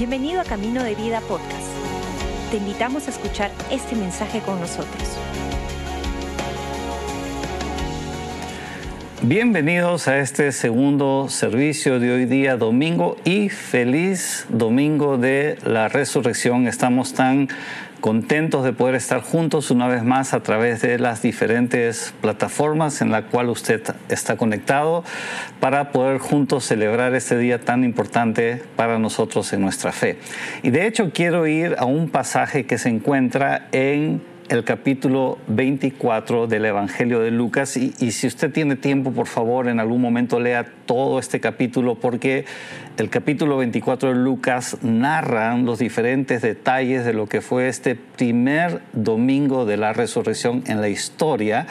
Bienvenido a Camino de Vida Podcast. Te invitamos a escuchar este mensaje con nosotros. Bienvenidos a este segundo servicio de hoy día domingo y feliz domingo de la resurrección. Estamos tan contentos de poder estar juntos una vez más a través de las diferentes plataformas en la cual usted está conectado para poder juntos celebrar este día tan importante para nosotros en nuestra fe. Y de hecho quiero ir a un pasaje que se encuentra en el capítulo 24 del Evangelio de Lucas y, si usted tiene tiempo, por favor, en algún momento lea todo este capítulo porque el capítulo 24 de Lucas narra los diferentes detalles de lo que fue este primer domingo de la resurrección en la historia.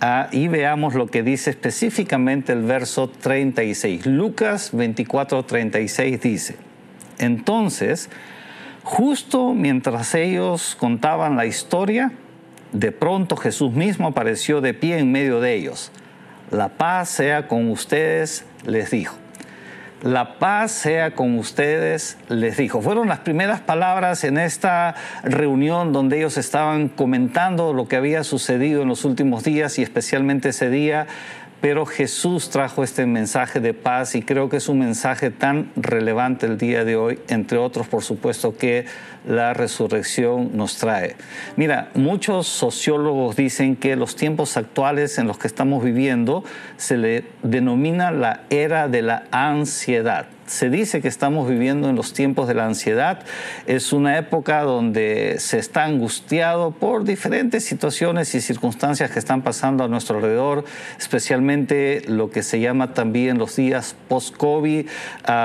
Ah, y veamos lo que dice específicamente el verso 36. Lucas 24, 36 dice, entonces, Justo mientras ellos contaban la historia, de pronto Jesús mismo apareció de pie en medio de ellos. La paz sea con ustedes, les dijo. La paz sea con ustedes, les dijo. Fueron las primeras palabras en esta reunión donde ellos estaban comentando lo que había sucedido en los últimos días y especialmente ese día pero Jesús trajo este mensaje de paz y creo que es un mensaje tan relevante el día de hoy, entre otros, por supuesto, que la resurrección nos trae. Mira, muchos sociólogos dicen que los tiempos actuales en los que estamos viviendo se le denomina la era de la ansiedad se dice que estamos viviendo en los tiempos de la ansiedad. Es una época donde se está angustiado por diferentes situaciones y circunstancias que están pasando a nuestro alrededor, especialmente lo que se llama también los días post-COVID,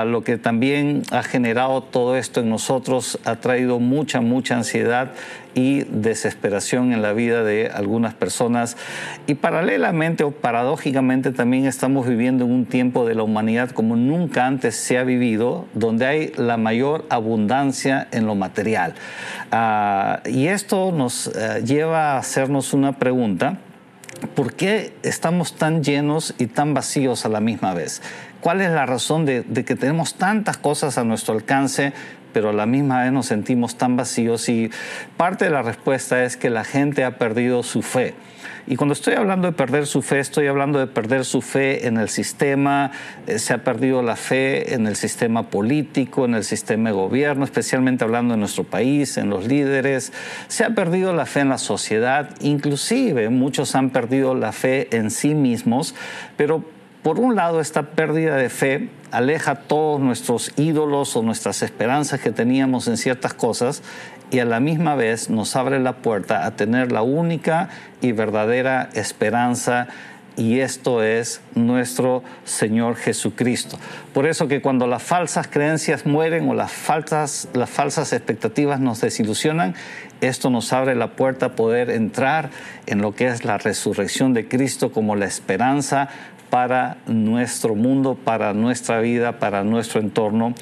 lo que también ha generado todo esto en nosotros, ha traído mucha, mucha ansiedad y desesperación en la vida de algunas personas. Y paralelamente o paradójicamente también estamos viviendo en un tiempo de la humanidad como nunca antes se ha vivido, donde hay la mayor abundancia en lo material. Ah, y esto nos eh, lleva a hacernos una pregunta. ¿Por qué estamos tan llenos y tan vacíos a la misma vez? ¿Cuál es la razón de, de, que tenemos tantas cosas a nuestro alcance, pero a la misma vez nos sentimos tan vacíos y parte de la respuesta es que la gente ha perdido su fe. Y cuando estoy hablando de perder su fe, estoy hablando de perder su fe en el sistema, eh, se ha perdido la fe en el sistema político, en el sistema de gobierno, especialmente hablando de nuestro país, en los líderes, se ha perdido la fe en la sociedad, inclusive muchos han perdido la fe en sí mismos, pero por un lado, esta pérdida de fe aleja todos nuestros ídolos o nuestras esperanzas que teníamos en ciertas cosas y a la misma vez nos abre la puerta a tener la única y verdadera esperanza y esto es nuestro Señor Jesucristo. Por eso que cuando las falsas creencias mueren o las falsas, las falsas expectativas nos desilusionan, esto nos abre la puerta a poder entrar en lo que es la resurrección de Cristo como la esperanza para nuestro mundo, para nuestra vida, para nuestro entorno.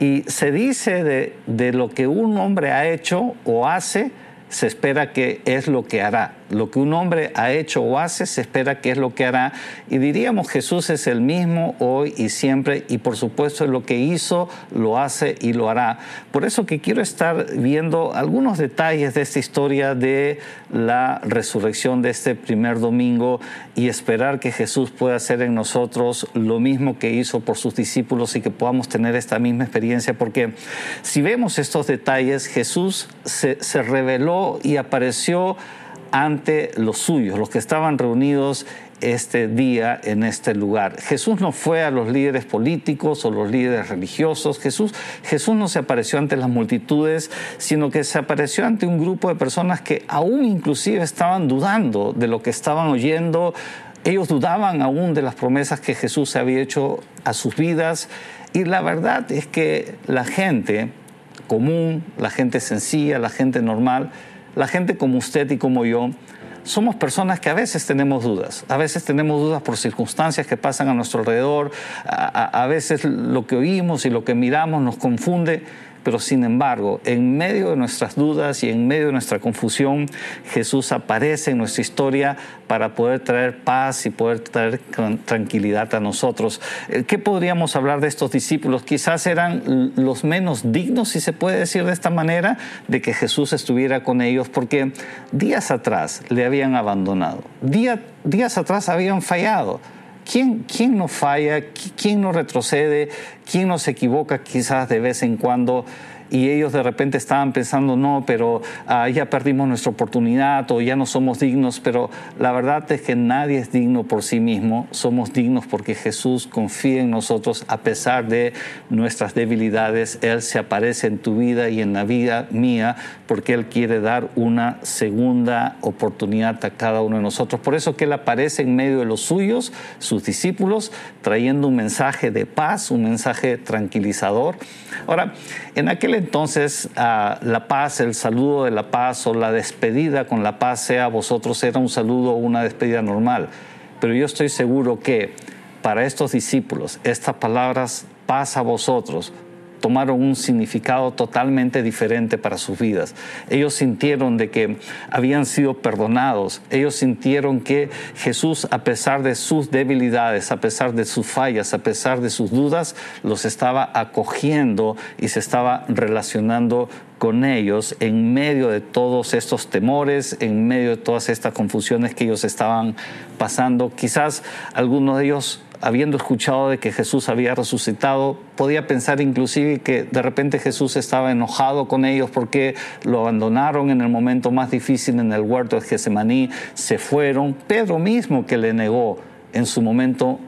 Y se dice de, de lo que un hombre ha hecho o hace, se espera que es lo que hará. Lo que un hombre ha hecho o hace, se espera que es lo que hará. Y diríamos, Jesús es el mismo hoy y siempre, y por supuesto lo que hizo, lo hace y lo hará. Por eso que quiero estar viendo algunos detalles de esta historia de la resurrección de este primer domingo y esperar que Jesús pueda hacer en nosotros lo mismo que hizo por sus discípulos y que podamos tener esta misma experiencia, porque si vemos estos detalles, Jesús se, se reveló y apareció ante los suyos, los que estaban reunidos este día en este lugar. Jesús no fue a los líderes políticos o los líderes religiosos. Jesús, Jesús no se apareció ante las multitudes, sino que se apareció ante un grupo de personas que aún inclusive estaban dudando de lo que estaban oyendo. Ellos dudaban aún de las promesas que Jesús había hecho a sus vidas. Y la verdad es que la gente común, la gente sencilla, la gente normal, la gente como usted y como yo, somos personas que a veces tenemos dudas, a veces tenemos dudas por circunstancias que pasan a nuestro alrededor, a, veces lo que oímos y lo que miramos nos confunde, pero sin embargo, en medio de nuestras dudas y en medio de nuestra confusión, Jesús aparece en nuestra historia para poder traer paz y poder traer tranquilidad a nosotros. Eh, ¿Qué podríamos hablar de estos discípulos? Quizás eran los menos dignos, si se puede decir de esta manera, de que Jesús estuviera con ellos, porque días atrás le habían abandonado, días atrás habían fallado. ¿Quién, ¿Quién no falla? ¿Quién no retrocede? ¿Quién no se equivoca quizás de vez en cuando? Y ellos de repente estaban pensando, no, pero ah, ya perdimos nuestra oportunidad o ya no somos dignos, pero la verdad es que nadie es digno por sí mismo, somos dignos porque Jesús confía en nosotros a pesar de nuestras debilidades, Él se aparece en tu vida y en la vida mía porque Él quiere dar una segunda oportunidad a cada uno de nosotros. Por eso que Él aparece en medio de los suyos, sus discípulos, trayendo un mensaje de paz, un mensaje tranquilizador. Ahora, en aquel entonces ah, la paz, el saludo de la paz o la despedida con la paz sea vosotros era un saludo o una despedida normal. Pero yo estoy seguro que para estos discípulos estas palabras paz a vosotros tomaron un significado totalmente diferente para sus vidas. Ellos sintieron de que habían sido perdonados. Ellos sintieron que Jesús, a pesar de sus debilidades, a pesar de sus fallas, a pesar de sus dudas, los estaba acogiendo y se estaba relacionando con ellos en medio de todos estos temores, en medio de todas estas confusiones que ellos estaban pasando. Quizás algunos de ellos habiendo escuchado de que Jesús había resucitado, podía pensar inclusive que de repente Jesús estaba enojado con ellos porque lo abandonaron en el momento más difícil en el huerto de Getsemaní, se fueron. Pedro mismo que le negó en su momento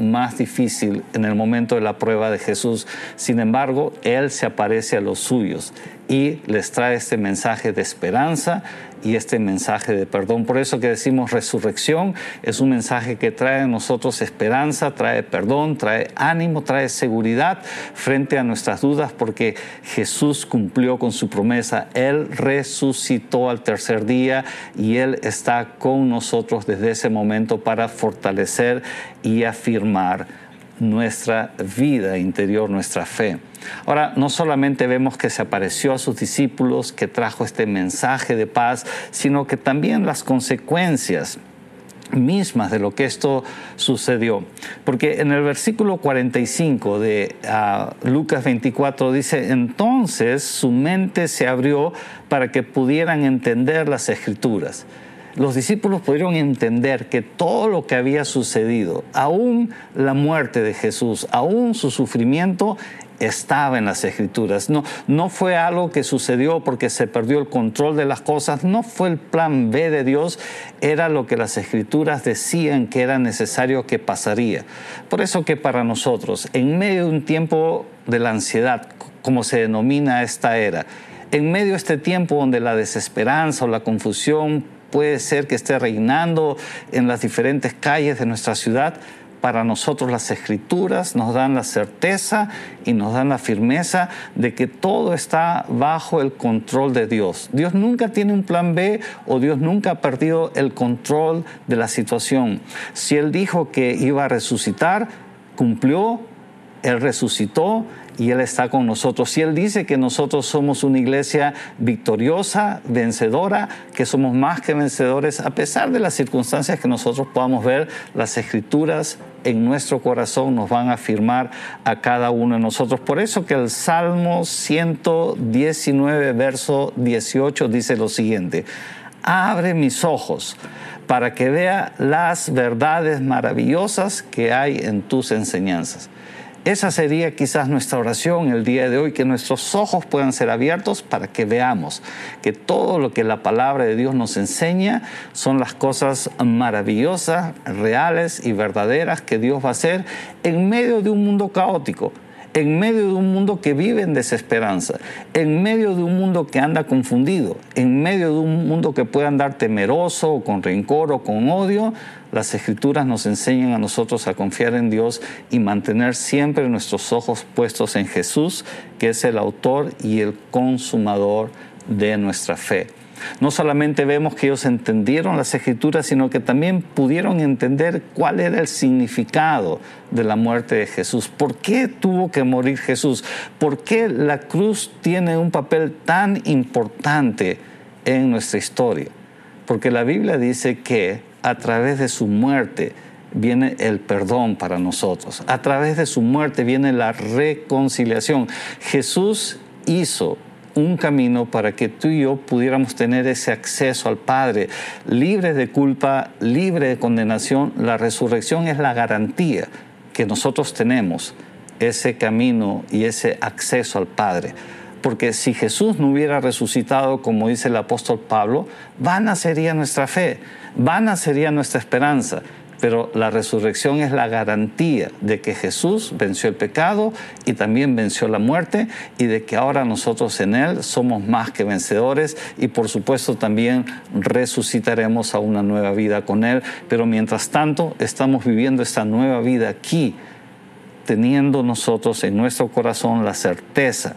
más difícil en el momento de la prueba de Jesús. Sin embargo, Él se aparece a los suyos y les trae este mensaje de esperanza y este mensaje de perdón. Por eso que decimos resurrección es un mensaje que trae a nosotros esperanza, trae perdón, trae ánimo, trae seguridad frente a nuestras dudas porque Jesús cumplió con su promesa. Él resucitó al tercer día y Él está con nosotros desde ese momento para fortalecer y afirmar nuestra vida interior, nuestra fe. Ahora, no solamente vemos que se apareció a sus discípulos, que trajo este mensaje de paz, sino que también las consecuencias mismas de lo que esto sucedió. Porque en el versículo 45 de ah, Lucas 24 dice, entonces su mente se abrió para que pudieran entender las escrituras los discípulos pudieron entender que todo lo que había sucedido, aún la muerte de Jesús, aún su sufrimiento, estaba en las escrituras. No, no fue algo que sucedió porque se perdió el control de las cosas, no fue el plan B de Dios, era lo que las escrituras decían que era necesario que pasaría. Por eso que para nosotros, en medio de un tiempo de la ansiedad, como se denomina esta era, en medio de este tiempo donde la desesperanza o la confusión puede ser que esté reinando en las diferentes calles de nuestra ciudad, para nosotros las escrituras nos dan la certeza y nos dan la firmeza de que todo está bajo el control de Dios. Dios nunca tiene un plan B o Dios nunca ha perdido el control de la situación. Si Él dijo que iba a resucitar, cumplió, Él resucitó y Él está con nosotros. Si Él dice que nosotros somos una iglesia victoriosa, vencedora, que somos más que vencedores, a pesar de las circunstancias que nosotros podamos ver, las escrituras en nuestro corazón nos van a afirmar a cada uno de nosotros. Por eso que el Salmo 119, verso 18 dice lo siguiente, abre mis ojos para que vea las verdades maravillosas que hay en tus enseñanzas. Esa sería quizás nuestra oración el día de hoy, que nuestros ojos puedan ser abiertos para que veamos que todo lo que la palabra de Dios nos enseña son las cosas maravillosas, reales y verdaderas que Dios va a hacer en medio de un mundo caótico en medio de un mundo que vive en desesperanza, en medio de un mundo que anda confundido, en medio de un mundo que puede andar temeroso, o con rencor o con odio, las escrituras nos enseñan a nosotros a confiar en Dios y mantener siempre nuestros ojos puestos en Jesús, que es el autor y el consumador de nuestra fe. No solamente vemos que ellos entendieron las escrituras, sino que también pudieron entender cuál era el significado de la muerte de Jesús. ¿Por qué tuvo que morir Jesús? ¿Por qué la cruz tiene un papel tan importante en nuestra historia? Porque la Biblia dice que a través de su muerte, viene el perdón para nosotros. A través de su muerte viene la reconciliación. Jesús hizo un camino para que tú y yo pudiéramos tener ese acceso al Padre, libre de culpa, libre de condenación. La resurrección es la garantía que nosotros tenemos, ese camino y ese acceso al Padre. Porque si Jesús no hubiera resucitado, como dice el apóstol Pablo, vana sería nuestra fe, vana sería nuestra esperanza pero la resurrección es la garantía de que Jesús venció el pecado y también venció la muerte y de que ahora nosotros en Él somos más que vencedores y por supuesto también resucitaremos a una nueva vida con Él, pero mientras tanto estamos viviendo esta nueva vida aquí, teniendo nosotros en nuestro corazón la certeza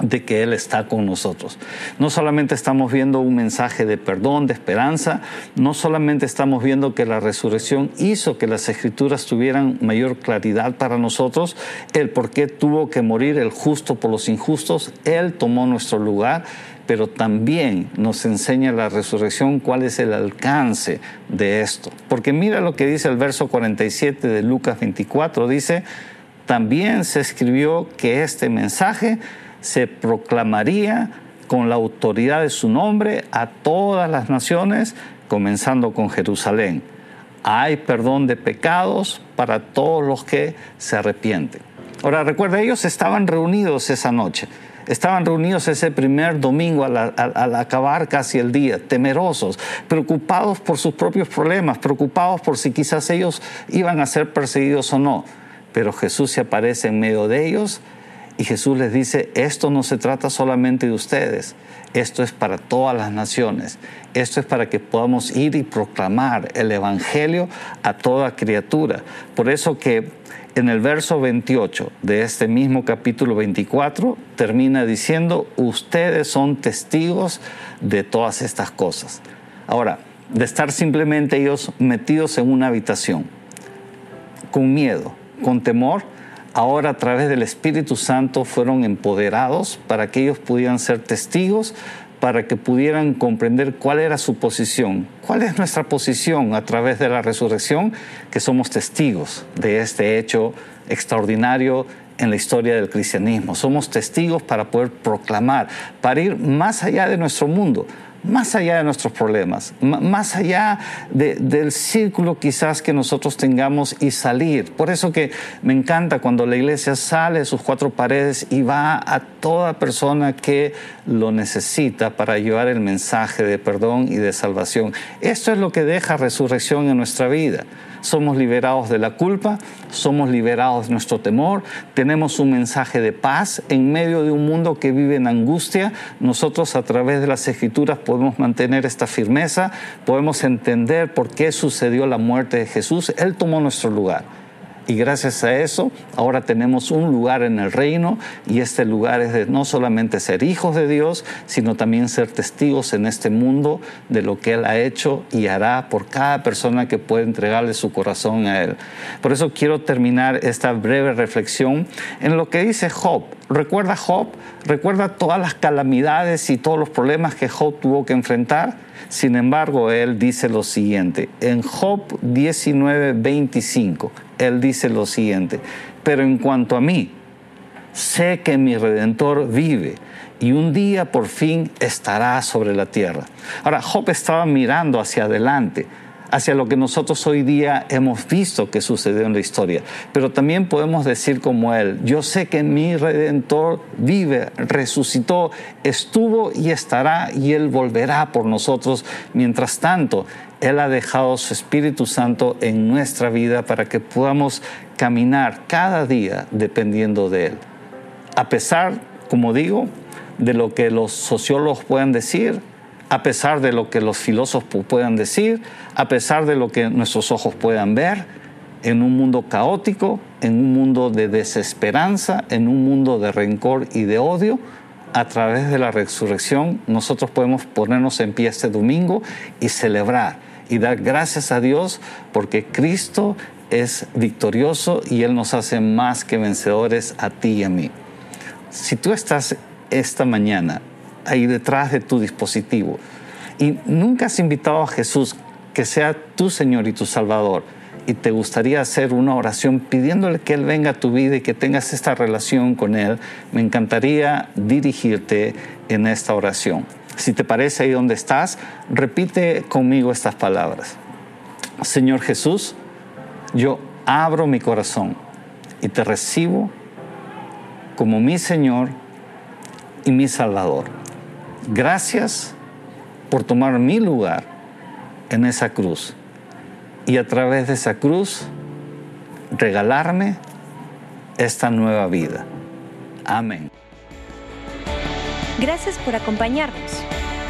de que Él está con nosotros. No solamente estamos viendo un mensaje de perdón, de esperanza, no solamente estamos viendo que la resurrección hizo que las escrituras tuvieran mayor claridad para nosotros, el por qué tuvo que morir el justo por los injustos, Él tomó nuestro lugar, pero también nos enseña la resurrección cuál es el alcance de esto. Porque mira lo que dice el verso 47 de Lucas 24, dice, también se escribió que este mensaje se proclamaría con la autoridad de su nombre a todas las naciones, comenzando con Jerusalén. Hay perdón de pecados para todos los que se arrepienten. Ahora recuerda, ellos estaban reunidos esa noche, estaban reunidos ese primer domingo al, al, acabar casi el día, temerosos, preocupados por sus propios problemas, preocupados por si quizás ellos iban a ser perseguidos o no. Pero Jesús se aparece en medio de ellos y Jesús les dice, esto no se trata solamente de ustedes, esto es para todas las naciones, esto es para que podamos ir y proclamar el Evangelio a toda criatura. Por eso que en el verso 28 de este mismo capítulo 24 termina diciendo, ustedes son testigos de todas estas cosas. Ahora, de estar simplemente ellos metidos en una habitación, con miedo, con temor, ahora a través del Espíritu Santo fueron empoderados para que ellos pudieran ser testigos, para que pudieran comprender cuál era su posición, cuál es nuestra posición a través de la resurrección, que somos testigos de este hecho extraordinario en la historia del cristianismo. Somos testigos para poder proclamar, para ir más allá de nuestro mundo, más allá de nuestros problemas, más allá del círculo quizás que nosotros tengamos y salir. Por eso que me encanta cuando la iglesia sale de sus cuatro paredes y va a toda persona que lo necesita para llevar el mensaje de perdón y de salvación. Esto es lo que deja resurrección en nuestra vida somos liberados de la culpa, somos liberados de nuestro temor, tenemos un mensaje de paz en medio de un mundo que vive en angustia. Nosotros a través de las escrituras podemos mantener esta firmeza, podemos entender por qué sucedió la muerte de Jesús. Él tomó nuestro lugar. Y gracias a eso, ahora tenemos un lugar en el reino y este lugar es de no solamente ser hijos de Dios, sino también ser testigos en este mundo de lo que Él ha hecho y hará por cada persona que puede entregarle su corazón a Él. Por eso quiero terminar esta breve reflexión en lo que dice Job. ¿Recuerda Job? ¿Recuerda todas las calamidades y todos los problemas que Job tuvo que enfrentar? Sin embargo, él dice lo siguiente, en Job 19, 25, él dice lo siguiente, pero en cuanto a mí, sé que mi redentor vive y un día por fin estará sobre la tierra. Ahora, Job estaba mirando hacia adelante hacia lo que nosotros hoy día hemos visto que sucedió en la historia. Pero también podemos decir como Él, yo sé que mi redentor vive, resucitó, estuvo y estará y Él volverá por nosotros. Mientras tanto, Él ha dejado su Espíritu Santo en nuestra vida para que podamos caminar cada día dependiendo de Él. A pesar, como digo, de lo que los sociólogos puedan decir, a pesar de lo que los filósofos puedan decir, a pesar de lo que nuestros ojos puedan ver, en un mundo caótico, en un mundo de desesperanza, en un mundo de rencor y de odio, a través de la resurrección, nosotros podemos ponernos en pie este domingo y celebrar y dar gracias a Dios porque Cristo es victorioso y Él nos hace más que vencedores a ti y a mí. Si tú estás esta mañana ahí detrás de tu dispositivo y nunca has invitado a Jesús que sea tu Señor y tu Salvador, y te gustaría hacer una oración pidiéndole que Él venga a tu vida y que tengas esta relación con Él, me encantaría dirigirte en esta oración. Si te parece ahí donde estás, repite conmigo estas palabras. Señor Jesús, yo abro mi corazón y te recibo como mi Señor y mi Salvador. Gracias por tomar mi lugar en esa cruz y a través de esa cruz regalarme esta nueva vida. Amén. Gracias por acompañarnos.